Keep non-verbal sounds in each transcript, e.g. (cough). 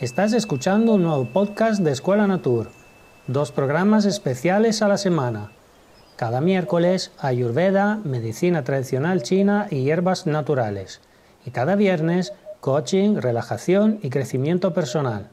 Estás escuchando un nuevo podcast de Escuela Natur, dos programas especiales a la semana. Cada miércoles, Ayurveda, medicina tradicional china y hierbas naturales. Y cada viernes, coaching, relajación y crecimiento personal.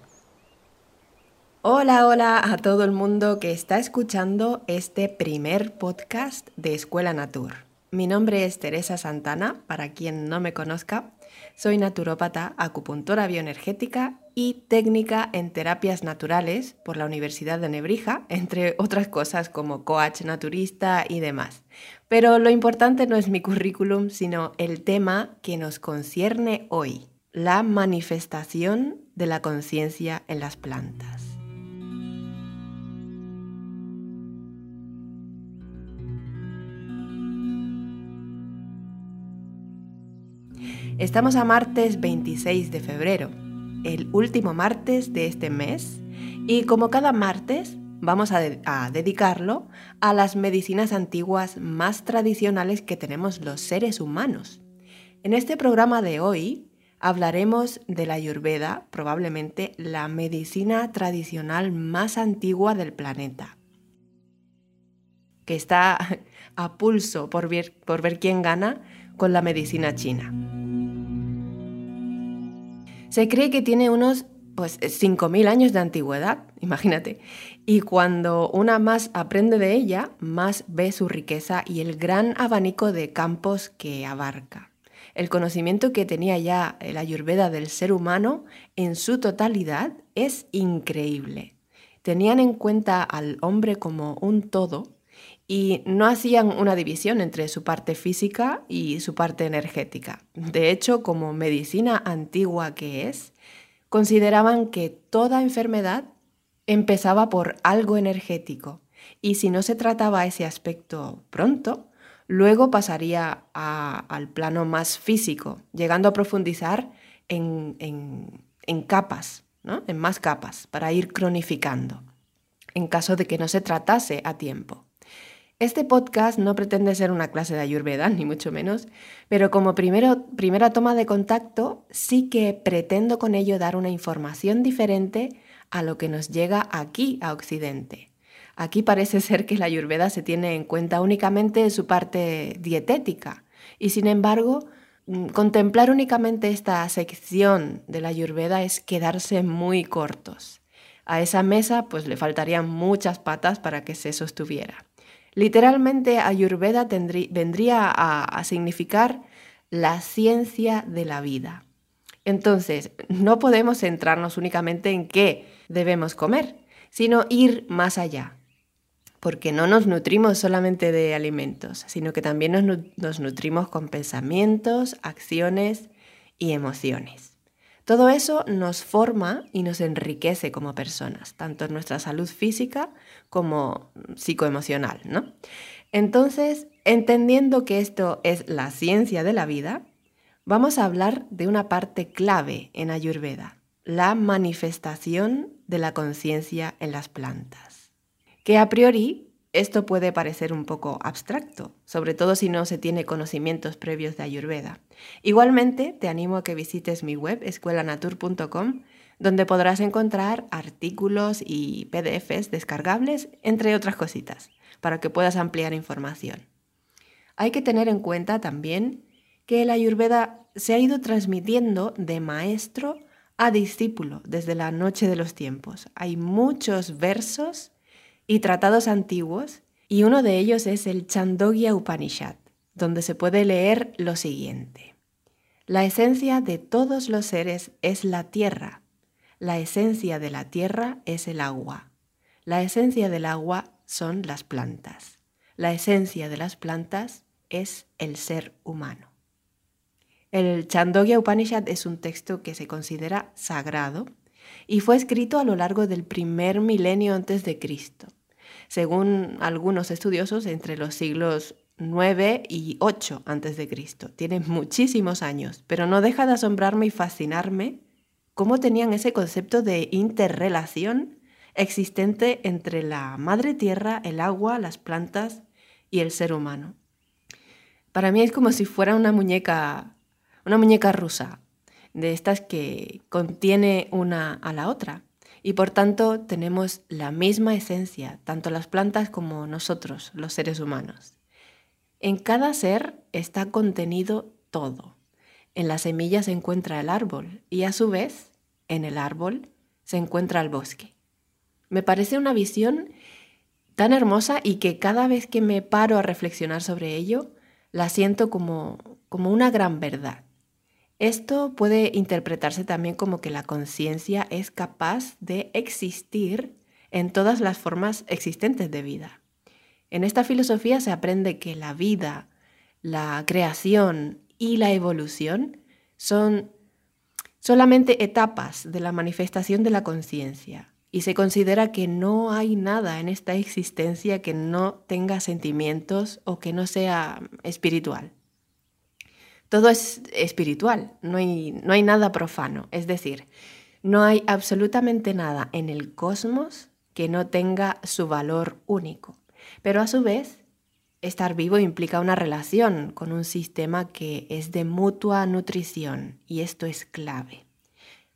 Hola, hola a todo el mundo que está escuchando este primer podcast de Escuela Natur. Mi nombre es Teresa Santana, para quien no me conozca. Soy naturópata, acupuntora bioenergética y técnica en terapias naturales por la Universidad de Nebrija, (laughs) entre otras cosas como coach naturista y demás. Pero lo importante no es mi currículum, sino el tema que nos concierne hoy, la manifestación de la conciencia en las plantas. Estamos a martes 26 de febrero el último martes de este mes y como cada martes vamos a, dedicarlo a las medicinas antiguas más tradicionales que tenemos los seres humanos. En este programa de hoy hablaremos de la Ayurveda, probablemente la medicina tradicional más antigua del planeta, que está (laughs) a pulso por ver, por ver quién gana con la medicina china. Se cree que tiene unos pues 5.000 años de antigüedad, imagínate. Y cuando una más aprende de ella, más ve su riqueza y el gran abanico de campos que abarca. El conocimiento que tenía ya la ayurveda del ser humano en su totalidad es increíble. Tenían en cuenta al hombre como un todo y no hacían una división entre su parte física y su parte energética. De hecho, como medicina antigua que es, consideraban que toda enfermedad empezaba por algo energético y si no se trataba ese aspecto pronto, luego pasaría al plano más físico, llegando a profundizar en, en capas, ¿no? en más capas, para ir cronificando, en caso de que no se tratase a tiempo. Este podcast no pretende ser una clase de ayurveda, ni mucho menos, pero como primera toma de contacto sí que pretendo con ello dar una información diferente a lo que nos llega aquí a Occidente. Aquí parece (laughs) ser que la ayurveda se tiene en cuenta únicamente en su parte dietética y sin embargo mm, contemplar únicamente esta sección de la ayurveda es quedarse muy cortos. A esa mesa pues le faltarían muchas patas para que se sostuviera. Literalmente Ayurveda vendría a, significar la ciencia de la vida. Entonces, no podemos centrarnos únicamente en qué debemos comer, sino ir más allá, porque no nos nutrimos solamente de alimentos, sino que también nos, nutrimos con pensamientos, acciones y emociones. Todo eso nos forma y nos enriquece como personas, tanto en nuestra salud física como psicoemocional, ¿no? Entonces, entendiendo que esto es la ciencia de la vida, vamos a hablar de una parte clave en Ayurveda, la manifestación de la conciencia en las plantas, que a priori esto puede parecer un poco abstracto, sobre todo si no se tiene conocimientos previos de Ayurveda. Igualmente, te animo a que visites mi web escuelanatur.com, donde podrás encontrar artículos y PDFs descargables, entre otras cositas, para que puedas ampliar información. Hay que tener en cuenta también que la Ayurveda se ha ido transmitiendo de maestro a discípulo desde la noche de los tiempos. Hay muchos versos y tratados antiguos, y uno de ellos es el Chandogya Upanishad, donde se puede leer lo siguiente. La esencia de todos los seres es la tierra. La esencia de la tierra es el agua. La esencia del agua son las plantas. La esencia de las plantas es el ser humano. El Chandogya Upanishad es un texto que se considera sagrado y fue escrito a lo largo del primer milenio antes de Cristo según algunos estudiosos, entre los siglos 9 y 8 antes de Cristo. Tiene muchísimos años, pero no deja de asombrarme y fascinarme cómo tenían ese concepto de interrelación existente entre la madre tierra, el agua, las plantas y el ser humano. Para mí es como si fuera una muñeca, una muñeca rusa. de estas que contiene una a la otra. Y por tanto tenemos la misma esencia, tanto las plantas como nosotros, los seres humanos. En cada ser está contenido todo. En la semilla se encuentra el árbol y a su vez, en el árbol se encuentra el bosque. Me parece una visión tan hermosa y que cada vez que me paro a reflexionar sobre ello, la siento como, como una gran verdad. Esto puede interpretarse también como que la conciencia es capaz de existir en todas las formas existentes de vida. En esta filosofía se aprende que la vida, la creación y la evolución son solamente etapas de la manifestación de la conciencia y se considera que no hay nada en esta existencia que no tenga sentimientos o que no sea espiritual. Todo es espiritual, no hay, no hay nada profano, es decir, no hay absolutamente nada en el cosmos que no tenga su valor único. Pero a su vez, estar vivo implica una relación con un sistema que es de mutua nutrición y esto es clave.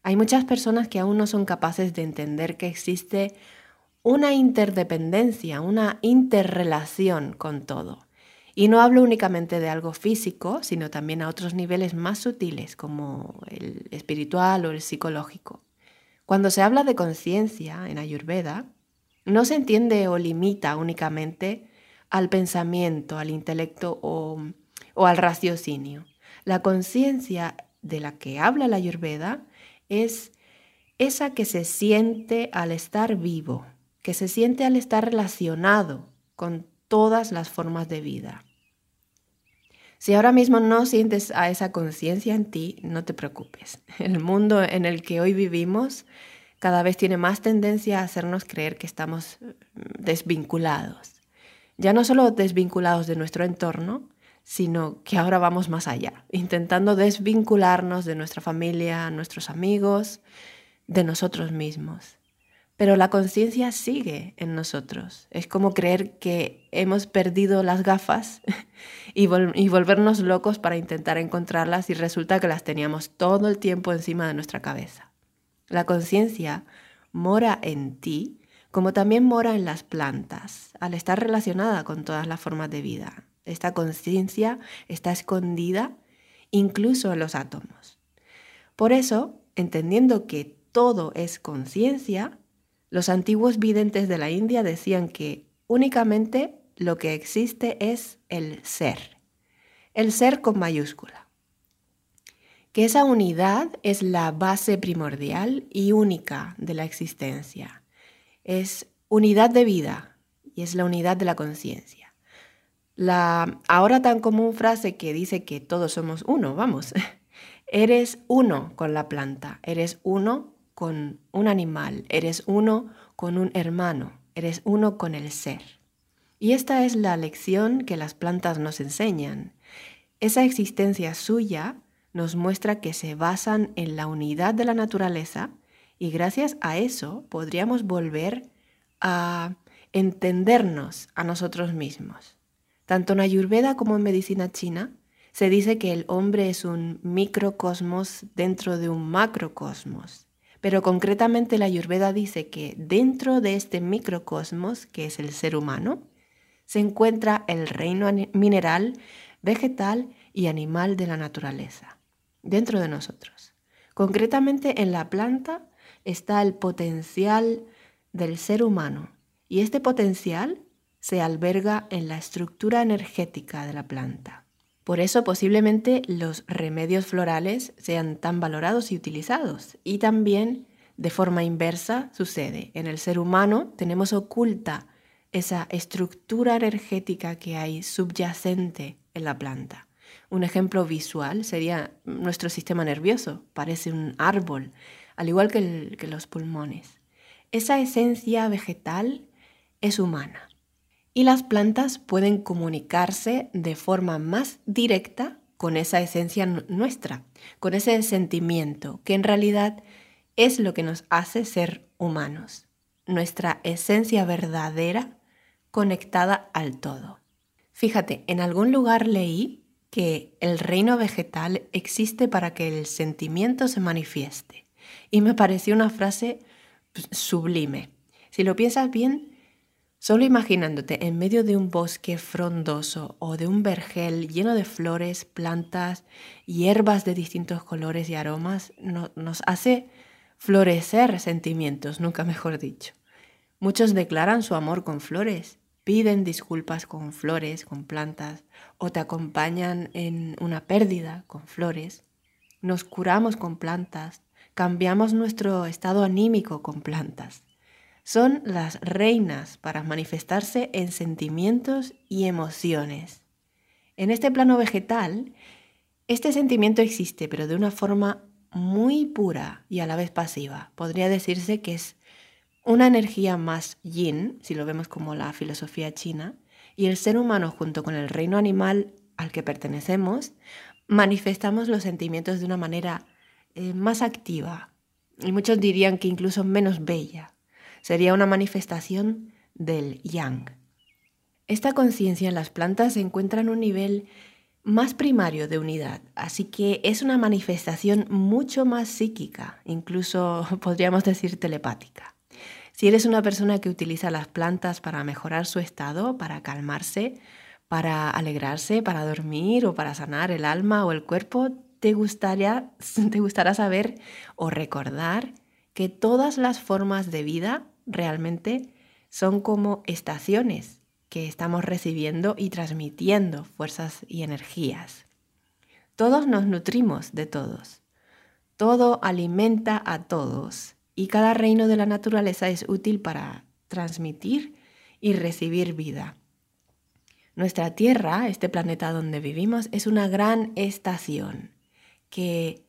Hay muchas personas que aún no son capaces de entender que existe una interdependencia, una interrelación con todo. Y no hablo únicamente de algo físico, sino también a otros niveles más sutiles, como el espiritual o el psicológico. Cuando se habla de conciencia en Ayurveda, no se entiende o limita únicamente al pensamiento, al intelecto o, o al raciocinio. La conciencia de la que habla la Ayurveda es esa que se siente al estar vivo, que se siente al estar relacionado con todas las formas de vida. Si ahora mismo no sientes a esa conciencia en ti, no te preocupes. (laughs) El mundo en el que hoy vivimos cada vez tiene más tendencia a hacernos creer que estamos mm, desvinculados. Ya no solo desvinculados de nuestro entorno, sino que ahora vamos más allá, intentando desvincularnos de nuestra familia, nuestros amigos, de nosotros mismos. Pero la conciencia sigue en nosotros. Es como creer que hemos perdido las gafas (laughs) y, volvernos locos para intentar encontrarlas y resulta que las teníamos todo el tiempo encima de nuestra cabeza. La conciencia mora en ti como también mora en las plantas, al estar relacionada con todas las formas de vida. Esta conciencia está escondida incluso en los átomos. Por eso, entendiendo que todo es conciencia, los antiguos videntes de la India decían que únicamente lo que existe es el ser, el ser con mayúscula que esa unidad es la base primordial y única de la existencia. Es unidad de vida y es la unidad de la conciencia. La ahora tan común frase que dice que todos somos uno, vamos, (laughs) eres uno con la planta, eres uno con un animal, eres uno con un hermano, eres uno con el ser. Y esta es la lección que las plantas nos enseñan. Esa existencia suya nos muestra que se basan en la unidad de la naturaleza y gracias a eso podríamos volver a entendernos a nosotros mismos. Tanto en Ayurveda como en medicina china se dice que el hombre es un microcosmos dentro de un macrocosmos. Pero concretamente la Ayurveda dice que dentro de este microcosmos, que es el ser humano, se encuentra el reino mineral, vegetal y animal de la naturaleza dentro de nosotros. Concretamente en la planta está el potencial del ser humano y este potencial se alberga en la estructura energética de la planta. Por eso posiblemente los remedios florales sean tan valorados y utilizados. Y también de forma inversa sucede. En el ser humano tenemos oculta esa estructura energética que hay subyacente en la planta. Un ejemplo visual sería nuestro sistema nervioso, parece un árbol, al igual que, los pulmones. Esa esencia vegetal es humana y las plantas pueden comunicarse de forma más directa con esa esencia nuestra, con ese sentimiento que en realidad es lo que nos hace ser humanos, nuestra esencia verdadera conectada al todo. Fíjate, en algún lugar leí que el reino vegetal existe para que el sentimiento se manifieste. Y me pareció una frase pues, sublime. Si lo piensas bien, solo imaginándote en medio de un bosque frondoso o de un vergel lleno de flores, plantas, hierbas de distintos colores y aromas, nos hace florecer sentimientos, nunca mejor dicho. Muchos declaran su amor con flores, piden disculpas con flores, con plantas, o te acompañan en una pérdida con flores. Nos curamos con plantas, cambiamos nuestro estado anímico con plantas. Son las reinas para manifestarse en sentimientos y emociones. En este plano vegetal, este sentimiento existe, pero de una forma muy pura y a la vez pasiva. Podría decirse que es una energía más yin, si lo vemos como la filosofía china, y el ser humano junto con el reino animal al que pertenecemos, manifestamos los sentimientos de una manera eh, más activa, y muchos dirían que incluso menos bella. Sería una manifestación del yang. Esta conciencia en las plantas se encuentra en un nivel más primario de unidad, así que es una manifestación mucho más psíquica, incluso (laughs) podríamos decir telepática. Si eres una persona que utiliza las plantas para mejorar su estado, para calmarse, para alegrarse, para dormir o para sanar el alma o el cuerpo, te, gustaría, (laughs) te gustará saber o recordar que todas las formas de vida realmente son como estaciones que estamos recibiendo y transmitiendo fuerzas y energías. Todos nos nutrimos de todos. Todo alimenta a todos y cada reino de la naturaleza es útil para transmitir y recibir vida. Nuestra Tierra, este planeta donde vivimos, es una gran estación que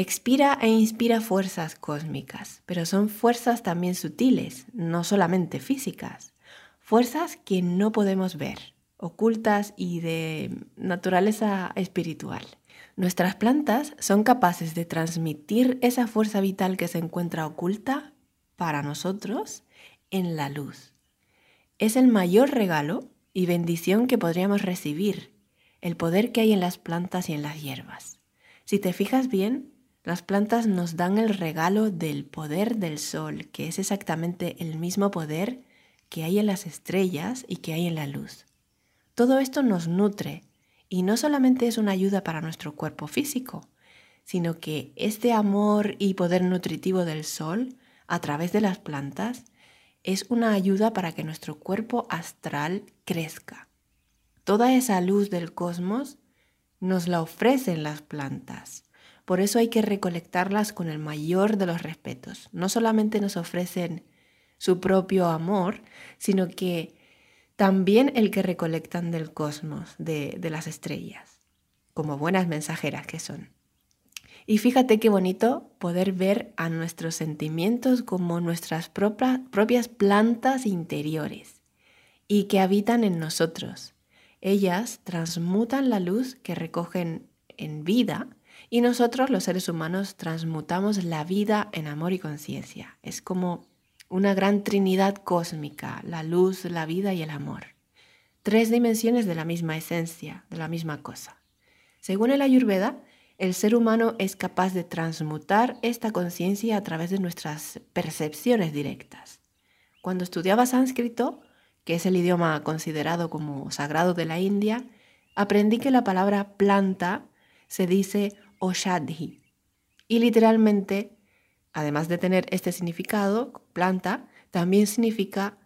expira e inspira fuerzas cósmicas, pero son fuerzas también sutiles, no solamente físicas, fuerzas que no podemos ver, ocultas y de naturaleza espiritual. Nuestras plantas son capaces de transmitir esa fuerza vital que se encuentra oculta para nosotros en la luz. Es el mayor regalo y bendición que podríamos recibir, el poder que hay en las plantas y en las hierbas. Si te fijas bien, las plantas nos dan el regalo del poder del sol, que es exactamente el mismo poder que hay en las estrellas y que hay en la luz. Todo esto nos nutre y no solamente es una ayuda para nuestro cuerpo físico, sino que este amor y poder nutritivo del sol a través de las plantas es una ayuda para que nuestro cuerpo astral crezca. Toda esa luz del cosmos nos la ofrecen las plantas. Por eso hay que recolectarlas con el mayor de los respetos. No solamente nos ofrecen su propio amor, sino que también el que recolectan del cosmos, de, las estrellas, como buenas mensajeras que son. Y fíjate qué bonito poder ver a nuestros sentimientos como nuestras propias plantas interiores y que habitan en nosotros. Ellas transmutan la luz que recogen en vida y nosotros los seres humanos transmutamos la vida en amor y conciencia. Es como una gran trinidad cósmica, la luz, la vida y el amor. Tres dimensiones de la misma esencia, de la misma cosa. Según el Ayurveda, el ser humano es capaz de transmutar esta conciencia a través de nuestras percepciones directas. Cuando estudiaba sánscrito, que es el idioma considerado como sagrado de la India, aprendí que la palabra planta se dice oshadhi y literalmente además de tener este significado, planta, también significa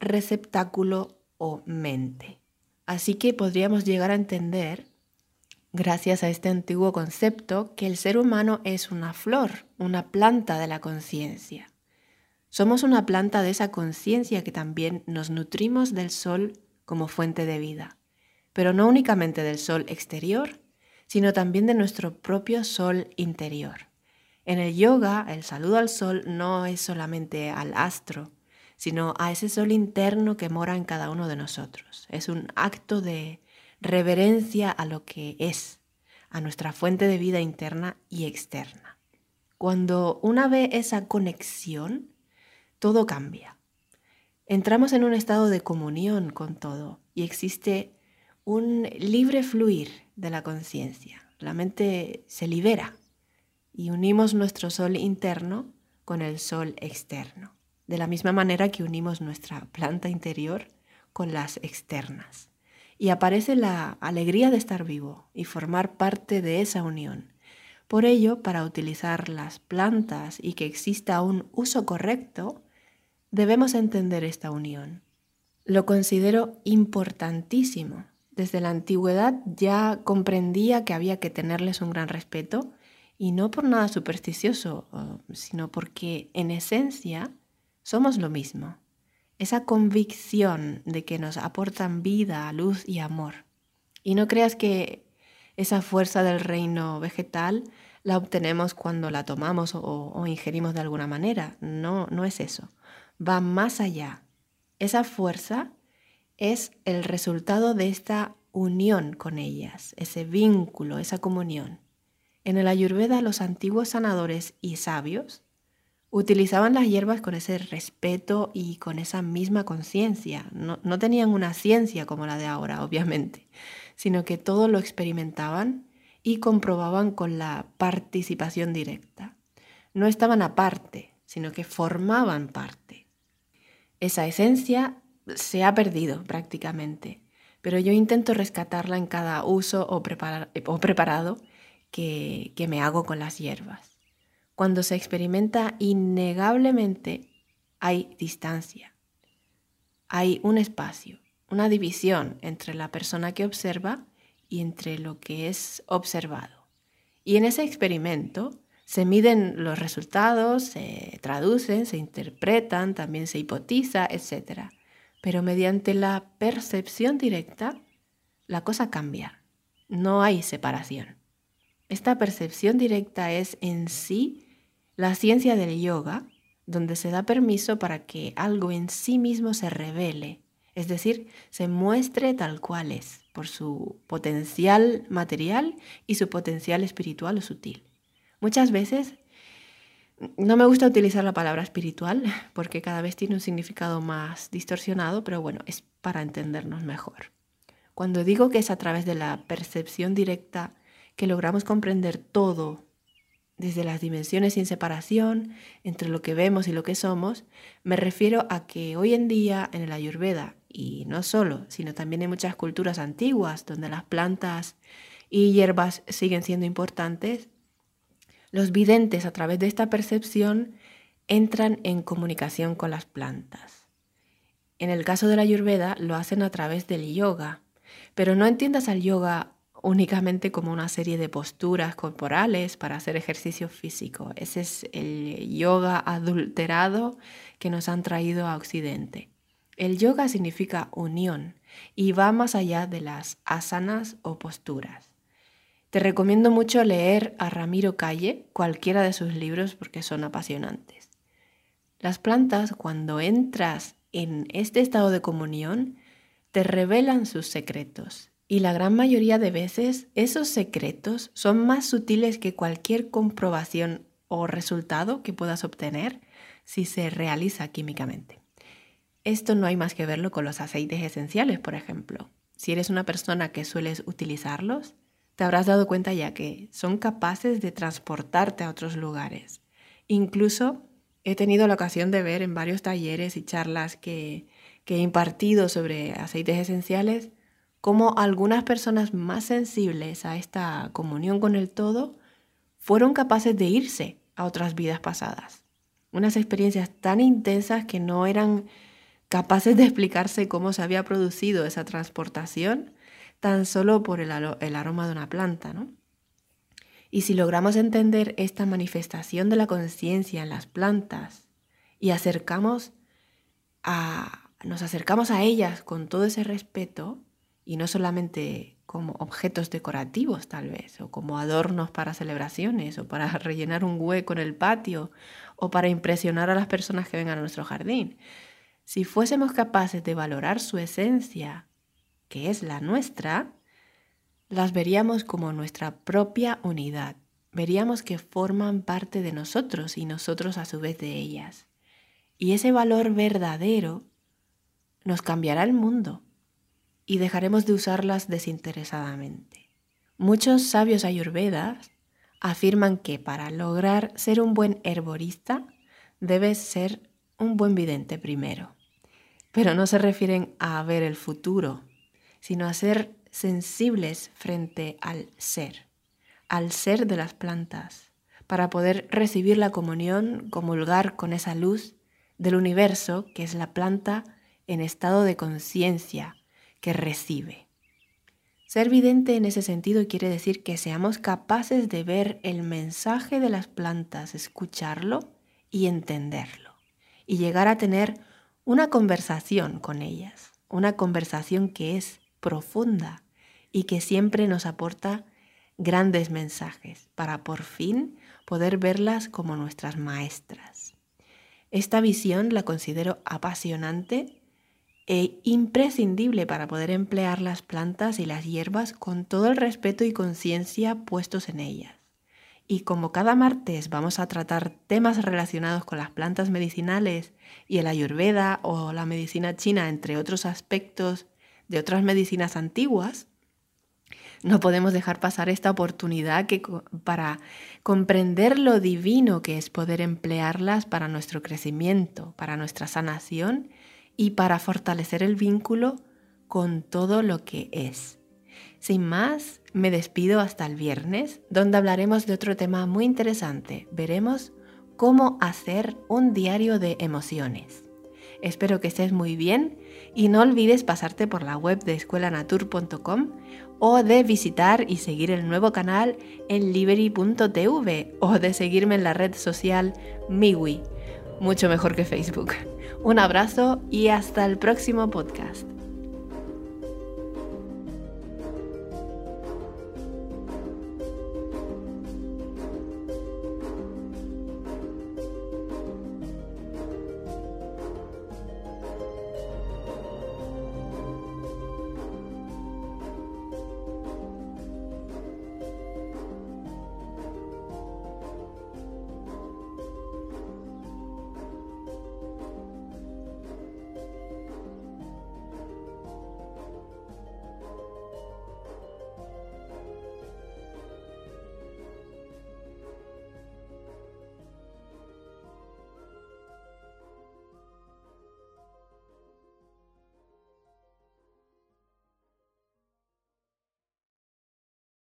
receptáculo o mente. Así que podríamos llegar a entender, gracias a este antiguo concepto, que el ser humano es una flor, una planta de la conciencia. Somos una planta de esa conciencia que también nos nutrimos del sol como fuente de vida, pero no únicamente del sol exterior, sino también de nuestro propio sol interior. En el yoga, el saludo al sol no es solamente al astro, sino a ese sol interno que mora en cada uno de nosotros. Es un acto de reverencia a lo que es, a nuestra fuente de vida interna y externa. Cuando una ve esa conexión, todo cambia. Entramos en un estado de comunión con todo y existe un libre fluir de la conciencia. La mente se libera y unimos nuestro sol interno con el sol externo, de la misma manera que unimos nuestra planta interior con las externas. Y aparece la alegría de estar vivo y formar parte de esa unión. Por ello, para utilizar las plantas y que exista un uso correcto, debemos entender esta unión. Lo considero importantísimo. Desde la antigüedad ya comprendía que había que tenerles un gran respeto y no por nada supersticioso, sino porque en esencia somos lo mismo esa convicción de que nos aportan vida, luz y amor. Y no creas que esa fuerza del reino vegetal la obtenemos cuando la tomamos o, ingerimos de alguna manera. No, no es eso. Va más allá. Esa fuerza es el resultado de esta unión con ellas, ese vínculo, esa comunión. En el Ayurveda los antiguos sanadores y sabios utilizaban las hierbas con ese respeto y con esa misma conciencia. No, tenían una ciencia como la de ahora, obviamente, sino que todo lo experimentaban y comprobaban con la participación directa. No estaban aparte, sino que formaban parte. Esa esencia se ha perdido prácticamente, pero yo intento rescatarla en cada uso o, preparado que me hago con las hierbas. Cuando se experimenta innegablemente hay distancia, hay un espacio, una división entre la persona que observa y entre lo que es observado. Y en ese experimento se miden los resultados, se traducen, se interpretan, también se hipotiza, etc. Pero mediante la percepción directa, la cosa cambia. No hay separación. Esta percepción directa es en sí la ciencia del yoga, donde se da permiso para que algo en sí mismo se revele, es decir, se muestre tal cual es, por su potencial material y su potencial espiritual o sutil. Muchas veces no me gusta utilizar la palabra espiritual porque cada vez tiene un significado más distorsionado, pero bueno, es para entendernos mejor. Cuando digo que es a través de la percepción directa que logramos comprender todo desde las dimensiones sin separación entre lo que vemos y lo que somos, me refiero a que hoy en día en el Ayurveda, y no solo, sino también en muchas culturas antiguas donde las plantas y hierbas siguen siendo importantes, los videntes a través de esta percepción entran en comunicación con las plantas. En el caso de la Ayurveda lo hacen a través del yoga, pero no entiendas al yoga únicamente como una serie de posturas corporales para hacer ejercicio físico. Ese es el yoga adulterado que nos han traído a Occidente. El yoga significa unión y va más allá de las asanas o posturas. Te recomiendo mucho leer a Ramiro Calle cualquiera de sus libros porque son apasionantes. Las plantas, cuando entras en este estado de comunión, te revelan sus secretos y la gran mayoría de veces esos secretos son más sutiles que cualquier comprobación o resultado que puedas obtener si se realiza químicamente. Esto no hay más que verlo con los aceites esenciales, por ejemplo. Si eres una persona que sueles utilizarlos, te habrás dado cuenta ya que son capaces de transportarte a otros lugares. Incluso he tenido la ocasión de ver en varios talleres y charlas que, he impartido sobre aceites esenciales cómo algunas personas más sensibles a esta comunión con el todo fueron capaces de irse a otras vidas pasadas. Unas experiencias tan intensas que no eran capaces de explicarse cómo se había producido esa transportación tan solo por el, aroma de una planta. Y si logramos entender esta manifestación de la conciencia en las plantas y nos acercamos a ellas con todo ese respeto, y no solamente como objetos decorativos tal vez, o como adornos para celebraciones, o para (laughs) rellenar un hueco en el patio, o para impresionar a las personas que vengan a nuestro jardín. Si fuésemos capaces de valorar su esencia, que es la nuestra, las veríamos como nuestra propia unidad. Veríamos que forman parte de nosotros y nosotros a su vez de ellas. Y ese valor verdadero nos cambiará el mundo y dejaremos de usarlas desinteresadamente. Muchos sabios ayurvedas afirman que para lograr ser un buen herborista debes ser un buen vidente primero. Pero no se refieren a ver el futuro, sino a ser sensibles frente al ser, al ser de las plantas, para poder recibir la comunión, comulgar con esa luz del universo que es la planta en estado de conciencia que recibe. Ser vidente en ese sentido quiere decir que seamos capaces de ver el mensaje de las plantas, escucharlo y entenderlo, y llegar a tener una conversación con ellas, una conversación que es profunda y que siempre nos aporta grandes mensajes para por fin poder verlas como nuestras maestras. Esta visión la considero apasionante e imprescindible para poder emplear las plantas y las hierbas con todo el respeto y conciencia puestos en ellas. Y como cada martes vamos a tratar temas relacionados con las plantas medicinales y el ayurveda o la medicina china, entre otros aspectos de otras medicinas antiguas, no podemos dejar pasar esta oportunidad que, para comprender lo divino que es poder emplearlas para nuestro crecimiento, para nuestra sanación y para fortalecer el vínculo con todo lo que es. Sin más, me despido hasta el viernes, donde hablaremos de otro tema muy interesante. Veremos cómo hacer un diario de emociones. Espero que estés muy bien y no olvides pasarte por la web de escuelanatur.com o de visitar y seguir el nuevo canal en liberi.tv o de seguirme en la red social Miwi, mucho mejor que Facebook. Un abrazo y hasta el próximo podcast.